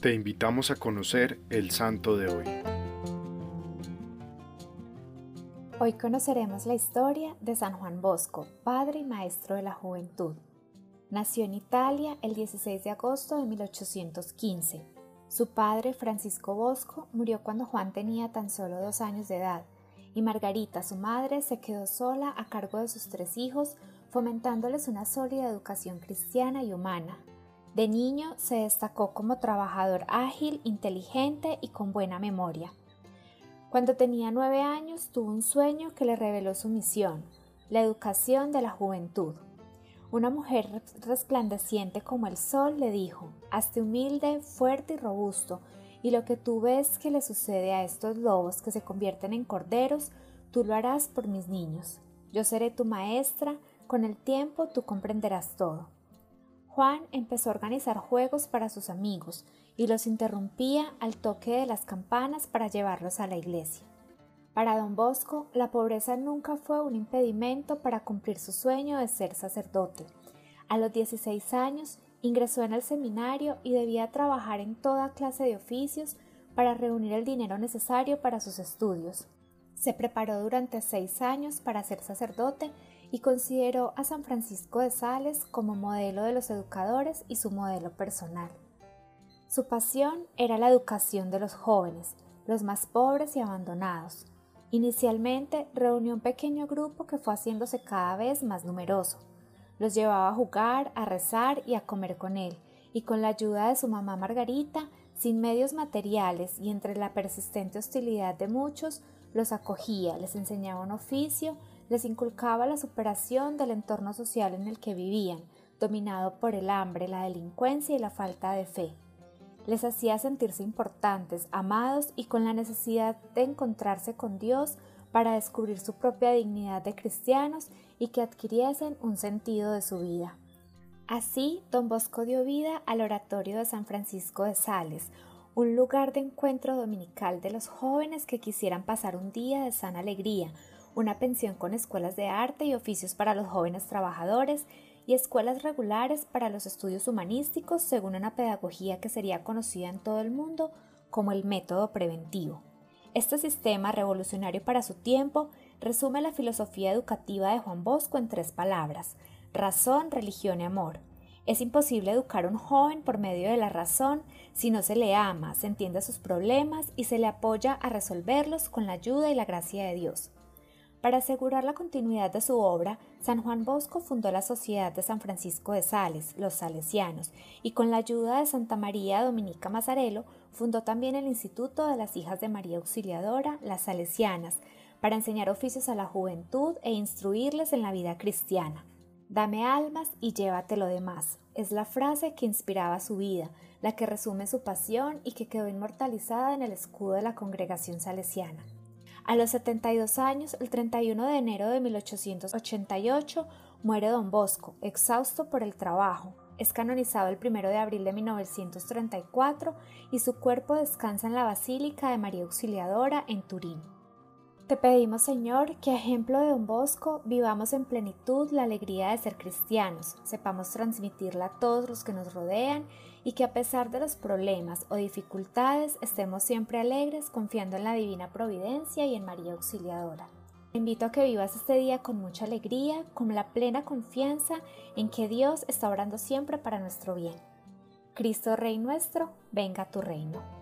Te invitamos a conocer el santo de hoy. Hoy conoceremos la historia de San Juan Bosco, padre y maestro de la juventud. Nació en Italia el 16 de agosto de 1815. Su padre, Francisco Bosco, murió cuando Juan tenía tan solo dos años de edad, y Margarita, su madre, se quedó sola a cargo de sus tres hijos, fomentándoles una sólida educación cristiana y humana. De niño se destacó como trabajador ágil, inteligente y con buena memoria. Cuando tenía nueve años tuvo un sueño que le reveló su misión, la educación de la juventud. Una mujer resplandeciente como el sol le dijo, hazte humilde, fuerte y robusto, y lo que tú ves que le sucede a estos lobos que se convierten en corderos, tú lo harás por mis niños. Yo seré tu maestra, con el tiempo tú comprenderás todo. Juan empezó a organizar juegos para sus amigos y los interrumpía al toque de las campanas para llevarlos a la iglesia. Para don Bosco, la pobreza nunca fue un impedimento para cumplir su sueño de ser sacerdote. A los 16 años ingresó en el seminario y debía trabajar en toda clase de oficios para reunir el dinero necesario para sus estudios. Se preparó durante seis años para ser sacerdote y consideró a San Francisco de Sales como modelo de los educadores y su modelo personal. Su pasión era la educación de los jóvenes, los más pobres y abandonados. Inicialmente reunió un pequeño grupo que fue haciéndose cada vez más numeroso. Los llevaba a jugar, a rezar y a comer con él, y con la ayuda de su mamá Margarita, sin medios materiales y entre la persistente hostilidad de muchos, los acogía, les enseñaba un oficio, les inculcaba la superación del entorno social en el que vivían, dominado por el hambre, la delincuencia y la falta de fe. Les hacía sentirse importantes, amados y con la necesidad de encontrarse con Dios para descubrir su propia dignidad de cristianos y que adquiriesen un sentido de su vida. Así, don Bosco dio vida al oratorio de San Francisco de Sales, un lugar de encuentro dominical de los jóvenes que quisieran pasar un día de sana alegría, una pensión con escuelas de arte y oficios para los jóvenes trabajadores y escuelas regulares para los estudios humanísticos según una pedagogía que sería conocida en todo el mundo como el método preventivo. Este sistema revolucionario para su tiempo resume la filosofía educativa de Juan Bosco en tres palabras, razón, religión y amor. Es imposible educar a un joven por medio de la razón si no se le ama, se entiende sus problemas y se le apoya a resolverlos con la ayuda y la gracia de Dios. Para asegurar la continuidad de su obra, San Juan Bosco fundó la Sociedad de San Francisco de Sales, los Salesianos, y con la ayuda de Santa María Dominica Mazarelo, fundó también el Instituto de las Hijas de María Auxiliadora, las Salesianas, para enseñar oficios a la juventud e instruirles en la vida cristiana. Dame almas y llévate lo demás. Es la frase que inspiraba su vida, la que resume su pasión y que quedó inmortalizada en el escudo de la congregación salesiana. A los 72 años, el 31 de enero de 1888, muere don Bosco, exhausto por el trabajo. Es canonizado el 1 de abril de 1934 y su cuerpo descansa en la Basílica de María Auxiliadora en Turín. Te pedimos, Señor, que a ejemplo de don Bosco vivamos en plenitud la alegría de ser cristianos, sepamos transmitirla a todos los que nos rodean y que a pesar de los problemas o dificultades estemos siempre alegres confiando en la divina providencia y en María Auxiliadora. Te invito a que vivas este día con mucha alegría, con la plena confianza en que Dios está orando siempre para nuestro bien. Cristo Rey nuestro, venga a tu reino.